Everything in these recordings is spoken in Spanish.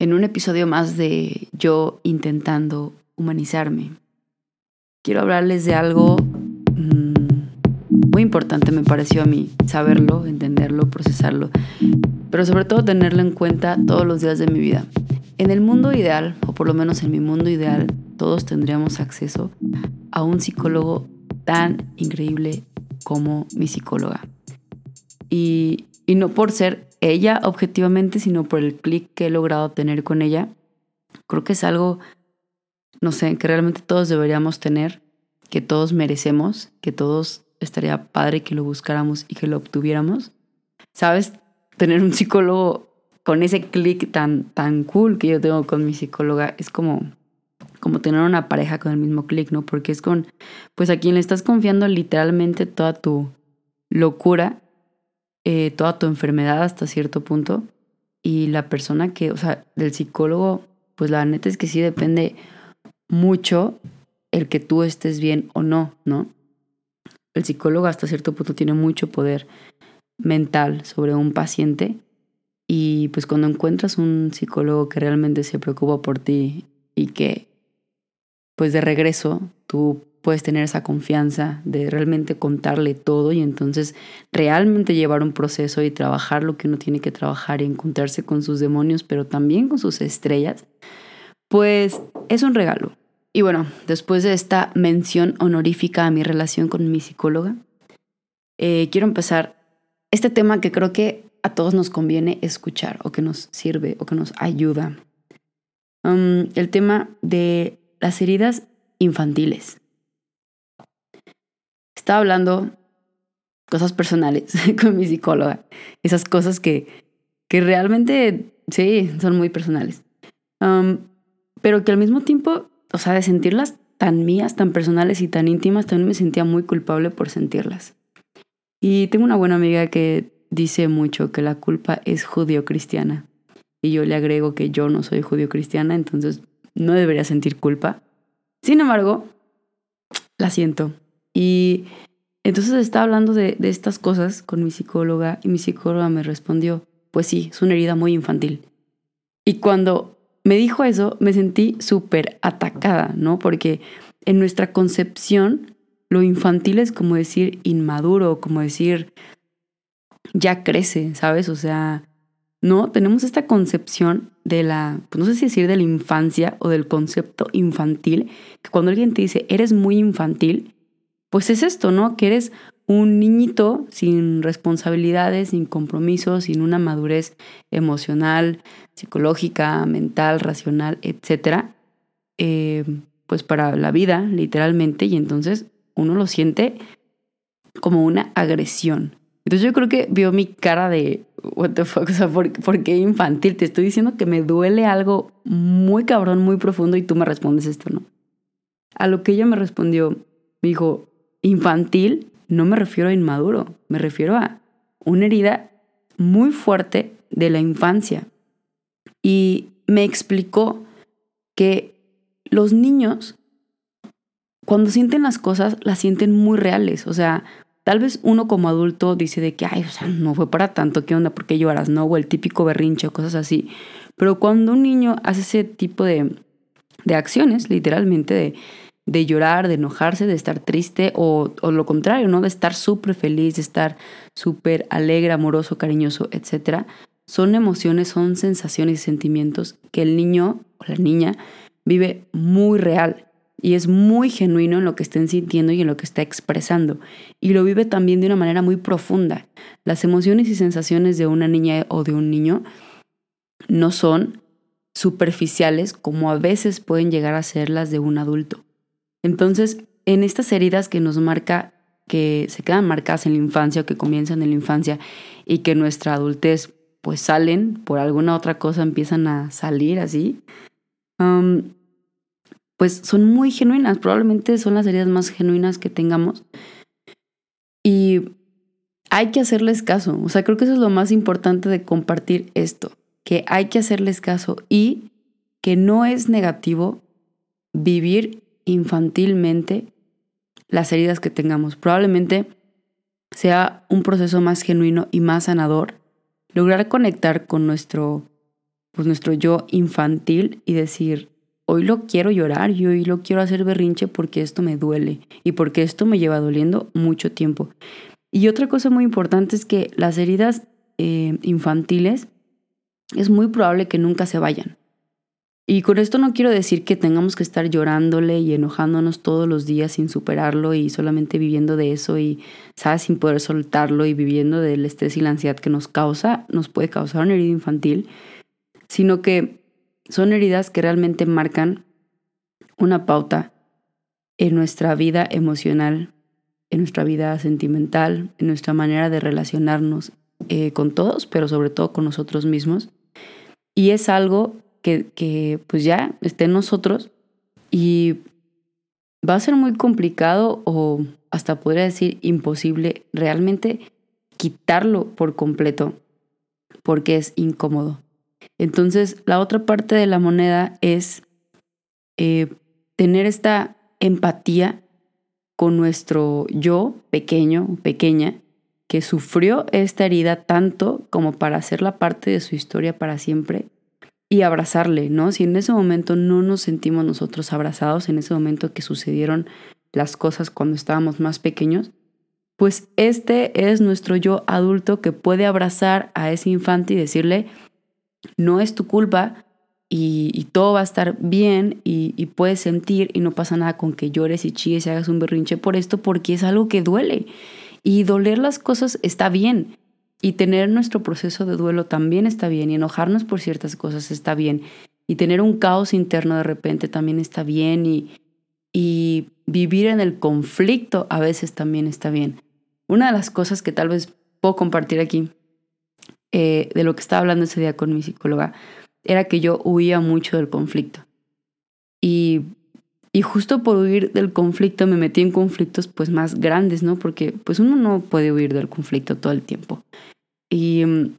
en un episodio más de yo intentando humanizarme. Quiero hablarles de algo mm, muy importante, me pareció a mí, saberlo, entenderlo, procesarlo, pero sobre todo tenerlo en cuenta todos los días de mi vida. En el mundo ideal, o por lo menos en mi mundo ideal, todos tendríamos acceso a un psicólogo tan increíble como mi psicóloga. Y, y no por ser ella objetivamente, sino por el clic que he logrado tener con ella. Creo que es algo, no sé, que realmente todos deberíamos tener, que todos merecemos, que todos estaría padre que lo buscáramos y que lo obtuviéramos. ¿Sabes? Tener un psicólogo con ese clic tan, tan cool que yo tengo con mi psicóloga es como, como tener una pareja con el mismo clic, ¿no? Porque es con, pues a quien le estás confiando literalmente toda tu locura eh, toda tu enfermedad hasta cierto punto. Y la persona que, o sea, del psicólogo, pues la neta es que sí depende mucho el que tú estés bien o no, ¿no? El psicólogo hasta cierto punto tiene mucho poder mental sobre un paciente y pues cuando encuentras un psicólogo que realmente se preocupa por ti y que pues de regreso tú puedes tener esa confianza de realmente contarle todo y entonces realmente llevar un proceso y trabajar lo que uno tiene que trabajar y encontrarse con sus demonios, pero también con sus estrellas, pues es un regalo. Y bueno, después de esta mención honorífica a mi relación con mi psicóloga, eh, quiero empezar este tema que creo que a todos nos conviene escuchar o que nos sirve o que nos ayuda. Um, el tema de las heridas infantiles. Estaba hablando cosas personales con mi psicóloga. Esas cosas que, que realmente, sí, son muy personales. Um, pero que al mismo tiempo, o sea, de sentirlas tan mías, tan personales y tan íntimas, también me sentía muy culpable por sentirlas. Y tengo una buena amiga que dice mucho que la culpa es judío-cristiana. Y yo le agrego que yo no soy judío-cristiana, entonces no debería sentir culpa. Sin embargo, la siento. Y entonces estaba hablando de, estas cosas con mi psicóloga y mi psicóloga me respondió, pues sí, es una herida muy infantil. Y cuando me dijo eso, me sentí súper atacada, ¿no? Porque en nuestra concepción, lo infantil es como decir inmaduro, como decir ya crece, ¿sabes? O sea, no, tenemos esta concepción de la, pues no sé si decir de la infancia o del concepto infantil, que cuando alguien te dice, eres muy infantil, pues es esto, ¿no? Que eres un niñito sin responsabilidades, sin compromisos, sin una madurez emocional, psicológica, mental, racional, etcétera, eh, pues para la vida, literalmente, y entonces uno lo siente como una agresión. Entonces yo creo que vio mi cara de, what the fuck, o sea, ¿por, ¿por, qué infantil? Te estoy diciendo que me duele algo muy cabrón, muy profundo y tú me respondes esto, ¿no? A lo que ella me respondió, me dijo, infantil no me refiero a inmaduro, me refiero a una herida muy fuerte de la infancia. Y me explicó que los niños, cuando sienten las cosas, las sienten muy reales. O sea, tal vez uno como adulto dice de que, ay, o sea, no fue para tanto, ¿qué onda? ¿Por qué lloras? No, o el típico berrinche o cosas así. Pero cuando un niño hace ese tipo de, de acciones, literalmente, de, de llorar, de enojarse, de estar triste o, lo contrario, ¿no? De estar súper feliz, de estar súper alegre, amoroso, cariñoso, etc. Son emociones, son sensaciones y sentimientos que el niño o la niña vive muy real y es muy genuino en lo que estén sintiendo y en lo que está expresando. Y lo vive también de una manera muy profunda. Las emociones y sensaciones de una niña o de un niño no son superficiales como a veces pueden llegar a ser las de un adulto. Entonces, en estas heridas que nos marca, que se quedan marcadas en la infancia o que comienzan en la infancia y que nuestra adultez pues salen por alguna otra cosa, empiezan a salir así, pues son muy genuinas, probablemente son las heridas más genuinas que tengamos. Y hay que hacerles caso, o sea, creo que eso es lo más importante de compartir esto, que hay que hacerles caso y que no es negativo vivir infantilmente las heridas que tengamos. Probablemente sea un proceso más genuino y más sanador lograr conectar con nuestro pues nuestro yo infantil y decir, hoy lo quiero llorar y hoy lo quiero hacer berrinche porque esto me duele y porque esto me lleva doliendo mucho tiempo. Y otra cosa muy importante es que las heridas eh, infantiles es muy probable que nunca se vayan. Y con esto no quiero decir que tengamos que estar llorándole y enojándonos todos los días sin superarlo y solamente viviendo de eso y, ¿sabes?, sin poder soltarlo y viviendo del estrés y la ansiedad que nos causa, nos puede causar una herida infantil, sino que son heridas que realmente marcan una pauta en nuestra vida emocional, en nuestra vida sentimental, en nuestra manera de relacionarnos eh, con todos, pero sobre todo con nosotros mismos. Y es algo que, pues ya esté en nosotros y va a ser muy complicado o hasta podría decir imposible realmente quitarlo por completo porque es incómodo. Entonces, la otra parte de la moneda es eh, tener esta empatía con nuestro yo pequeño, pequeña, que sufrió esta herida tanto como para hacerla parte de su historia para siempre y abrazarle, ¿no? Si en ese momento no nos sentimos nosotros abrazados, en ese momento que sucedieron las cosas cuando estábamos más pequeños, pues este es nuestro yo adulto que puede abrazar a ese infante y decirle, no es tu culpa y, todo va a estar bien y, y, puedes sentir y no pasa nada con que llores y chilles y hagas un berrinche por esto porque es algo que duele. Y doler las cosas está bien. Y tener nuestro proceso de duelo también está bien y enojarnos por ciertas cosas está bien. Y tener un caos interno de repente también está bien y, y vivir en el conflicto a veces también está bien. Una de las cosas que tal vez puedo compartir aquí eh, de lo que estaba hablando ese día con mi psicóloga era que yo huía mucho del conflicto. Y, y justo por huir del conflicto me metí en conflictos pues más grandes, ¿no? Porque pues uno no puede huir del conflicto todo el tiempo. Y mm,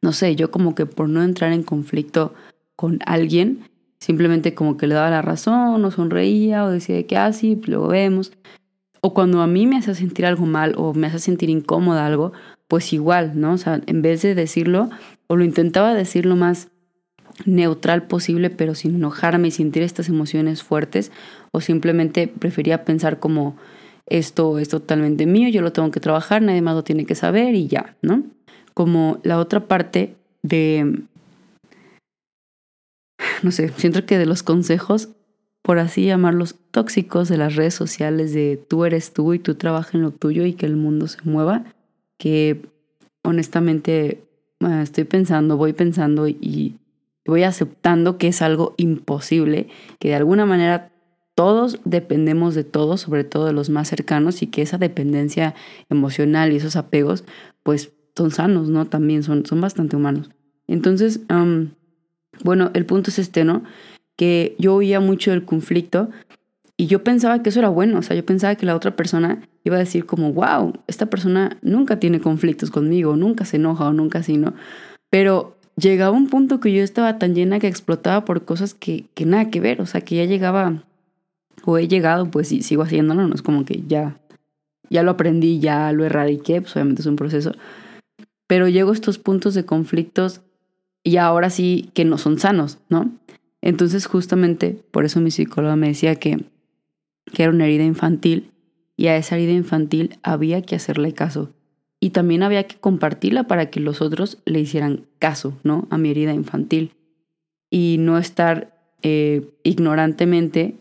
no sé, yo como que por no entrar en conflicto con alguien, simplemente como que le daba la razón, o sonreía, o decía que así, ah, luego vemos. O cuando a mí me hace sentir algo mal o me hace sentir incómoda algo, pues igual, ¿no? O sea, en vez de decirlo, o lo intentaba decir lo más neutral posible, pero sin enojarme y sentir estas emociones fuertes, o simplemente prefería pensar como esto es totalmente mío, yo lo tengo que trabajar, nadie más lo tiene que saber y ya, ¿no? como la otra parte de, no sé, siento que de los consejos, por así llamarlos, tóxicos de las redes sociales, de tú eres tú y tú trabajas en lo tuyo y que el mundo se mueva, que honestamente estoy pensando, voy pensando y voy aceptando que es algo imposible, que de alguna manera todos dependemos de todos, sobre todo de los más cercanos, y que esa dependencia emocional y esos apegos, pues son sanos, ¿no? También son, son bastante humanos. Entonces, bueno, el punto es este, ¿no? Que yo oía mucho del conflicto y yo pensaba que eso era bueno, o sea, yo pensaba que la otra persona iba a decir como, wow, esta persona nunca tiene conflictos conmigo, nunca se enoja o nunca así, ¿no? Pero llegaba un punto que yo estaba tan llena que explotaba por cosas que, que nada que ver, o sea, que ya llegaba, o he llegado, pues sí, sigo haciéndolo, no es como que ya, ya lo aprendí, ya lo erradiqué, pues obviamente es un proceso, pero llego a estos puntos de conflictos y ahora sí que no son sanos, ¿no? Entonces justamente por eso mi psicóloga me decía que, que era una herida infantil y a esa herida infantil había que hacerle caso y también había que compartirla para que los otros le hicieran caso, ¿no? A mi herida infantil y no estar eh, ignorantemente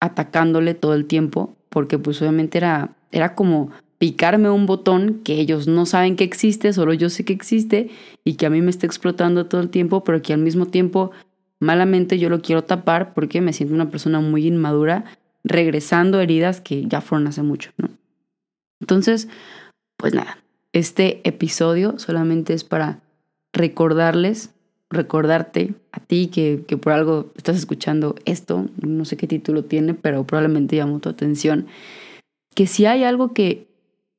atacándole todo el tiempo porque pues obviamente era, era como picarme un botón que ellos no saben que existe, solo yo sé que existe y que a mí me está explotando todo el tiempo, pero que al mismo tiempo malamente yo lo quiero tapar porque me siento una persona muy inmadura regresando heridas que ya fueron hace mucho, ¿no? Entonces, pues nada, este episodio solamente es para recordarles, recordarte a ti que, que por algo estás escuchando esto, no sé qué título tiene, pero probablemente llamó tu atención, que si hay algo que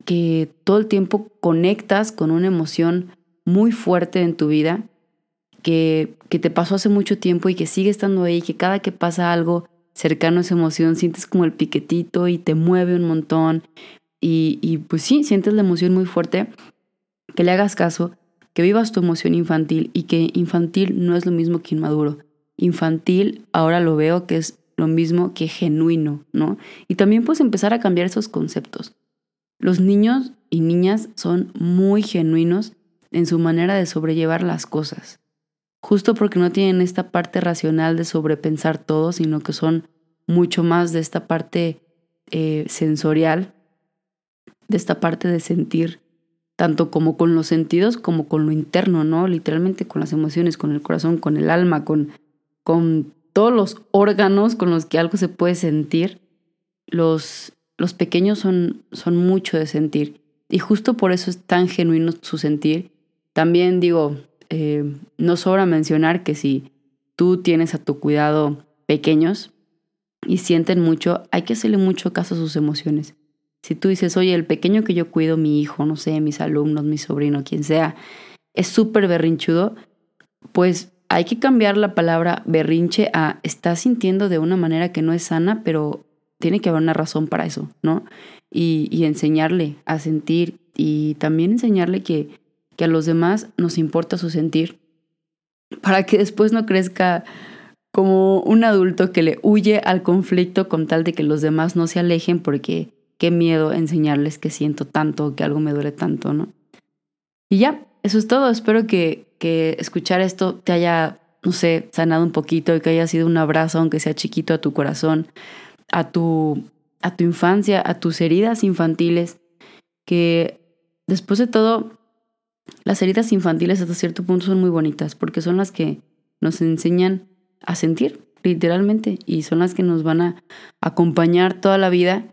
que todo el tiempo conectas con una emoción muy fuerte en tu vida, que, que te pasó hace mucho tiempo y que sigue estando ahí, que cada que pasa algo cercano a esa emoción sientes como el piquetito y te mueve un montón y, y pues sí, sientes la emoción muy fuerte, que le hagas caso que vivas tu emoción infantil y que infantil no es lo mismo que inmaduro. Infantil ahora lo veo que es lo mismo que genuino, ¿no? Y también puedes empezar a cambiar esos conceptos. Los niños y niñas son muy genuinos en su manera de sobrellevar las cosas, justo porque no tienen esta parte racional de sobrepensar todo, sino que son mucho más de esta parte eh, sensorial, de esta parte de sentir, tanto como con los sentidos como con lo interno, ¿no? Literalmente con las emociones, con el corazón, con el alma, con, con todos los órganos con los que algo se puede sentir. Los, los pequeños son, son mucho de sentir y justo por eso es tan genuino su sentir. También digo, eh, no sobra mencionar que si tú tienes a tu cuidado pequeños y sienten mucho, hay que hacerle mucho caso a sus emociones. Si tú dices, oye, el pequeño que yo cuido, mi hijo, no sé, mis alumnos, mi sobrino, quien sea, es súper berrinchudo, pues hay que cambiar la palabra berrinche a está sintiendo de una manera que no es sana, pero tiene que haber una razón para eso, ¿no? Y, enseñarle a sentir y también enseñarle que, que a los demás nos importa su sentir para que después no crezca como un adulto que le huye al conflicto con tal de que los demás no se alejen porque qué miedo enseñarles que siento tanto, que algo me duele tanto, ¿no? Y ya, eso es todo. Espero que, que escuchar esto te haya, no sé, sanado un poquito y que haya sido un abrazo, aunque sea chiquito, a tu corazón, a tu, a tu infancia, a tus heridas infantiles, que después de todo, las heridas infantiles hasta cierto punto son muy bonitas porque son las que nos enseñan a sentir, literalmente, y son las que nos van a acompañar toda la vida.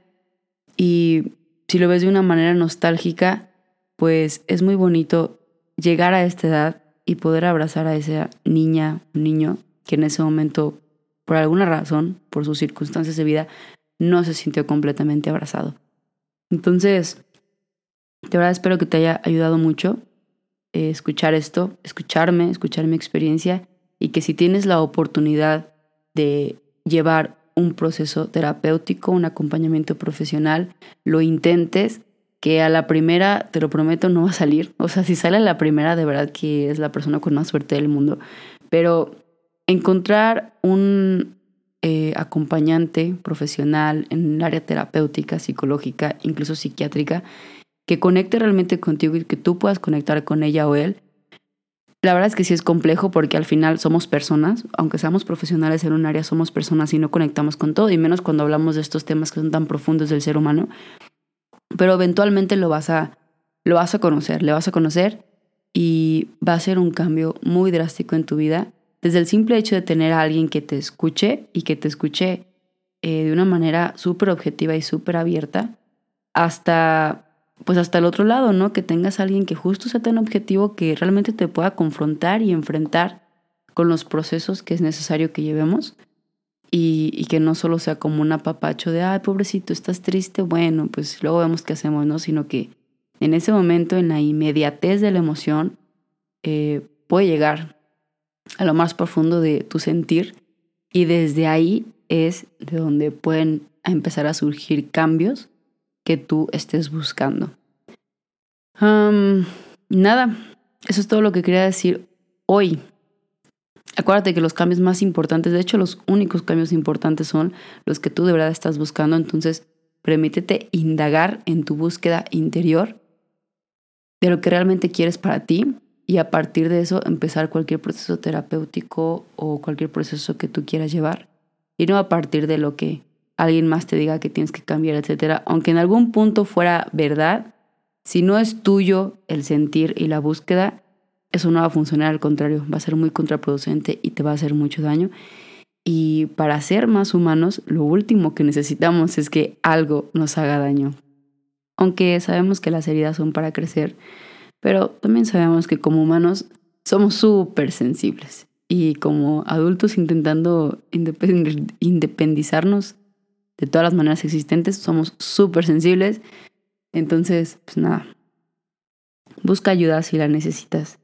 Y si lo ves de una manera nostálgica, pues es muy bonito llegar a esta edad y poder abrazar a esa niña, niño que en ese momento, por alguna razón, por sus circunstancias de vida, no se sintió completamente abrazado. Entonces, de verdad espero que te haya ayudado mucho eh, escuchar esto, escucharme, escuchar mi experiencia y que si tienes la oportunidad de llevar un proceso terapéutico, un acompañamiento profesional, lo intentes que a la primera, te lo prometo, no va a salir. O sea, si sale a la primera, de verdad que es la persona con más suerte del mundo. Pero encontrar un eh, acompañante profesional en el área terapéutica, psicológica, incluso psiquiátrica, que conecte realmente contigo y que tú puedas conectar con ella o él. La verdad es que sí es complejo porque al final somos personas, aunque seamos profesionales en un área, somos personas y no conectamos con todo, y menos cuando hablamos de estos temas que son tan profundos del ser humano. Pero eventualmente lo vas a, lo vas a conocer, le vas a conocer y va a ser un cambio muy drástico en tu vida, desde el simple hecho de tener a alguien que te escuche y que te escuche eh, de una manera súper objetiva y súper abierta, hasta pues hasta el otro lado, ¿no? Que tengas a alguien que justo sea tan objetivo que realmente te pueda confrontar y enfrentar con los procesos que es necesario que llevemos y, que no solo sea como un apapacho de, ay, pobrecito, estás triste, bueno, pues luego vemos qué hacemos, ¿no? Sino que en ese momento, en la inmediatez de la emoción, eh, puede llegar a lo más profundo de tu sentir y desde ahí es de donde pueden empezar a surgir cambios que tú estés buscando. nada, eso es todo lo que quería decir hoy. Acuérdate que los cambios más importantes, de hecho los únicos cambios importantes son los que tú de verdad estás buscando, entonces permítete indagar en tu búsqueda interior de lo que realmente quieres para ti y a partir de eso empezar cualquier proceso terapéutico o cualquier proceso que tú quieras llevar y no a partir de lo que alguien más te diga que tienes que cambiar, etcétera, aunque en algún punto fuera verdad, si no es tuyo el sentir y la búsqueda, eso no va a funcionar, al contrario, va a ser muy contraproducente y te va a hacer mucho daño. Y para ser más humanos, lo último que necesitamos es que algo nos haga daño. Aunque sabemos que las heridas son para crecer, pero también sabemos que como humanos somos súper sensibles. Y como adultos intentando independizarnos de todas las maneras existentes, somos súper sensibles. Entonces, pues nada, busca ayuda si la necesitas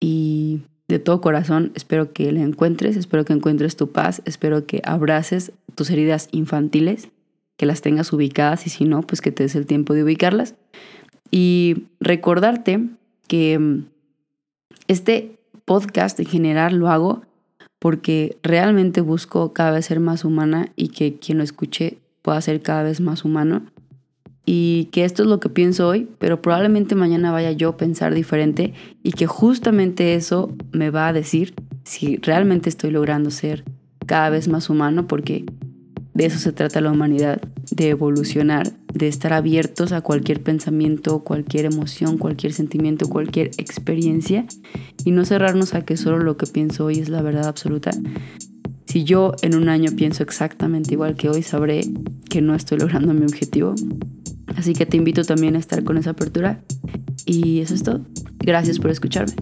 y de todo corazón espero que la encuentres, espero que encuentres tu paz, espero que abraces tus heridas infantiles, que las tengas ubicadas y si no, pues que te des el tiempo de ubicarlas. Y recordarte que mm, Este podcast en general lo hago porque realmente busco cada vez ser más humana y que quien lo escuche pueda ser cada vez más humano. Y que esto es lo que pienso hoy, pero probablemente mañana vaya yo a pensar diferente y que justamente eso me va a decir si realmente estoy logrando ser cada vez más humano, porque de eso se trata la humanidad, de evolucionar, de estar abiertos a cualquier pensamiento, cualquier emoción, cualquier sentimiento, cualquier experiencia y no cerrarnos a que solo lo que pienso hoy es la verdad absoluta. Si yo en un año pienso exactamente igual que hoy, sabré que no estoy logrando mi objetivo. Así que te invito también a estar con esa apertura. Y eso es todo. Gracias por escucharme.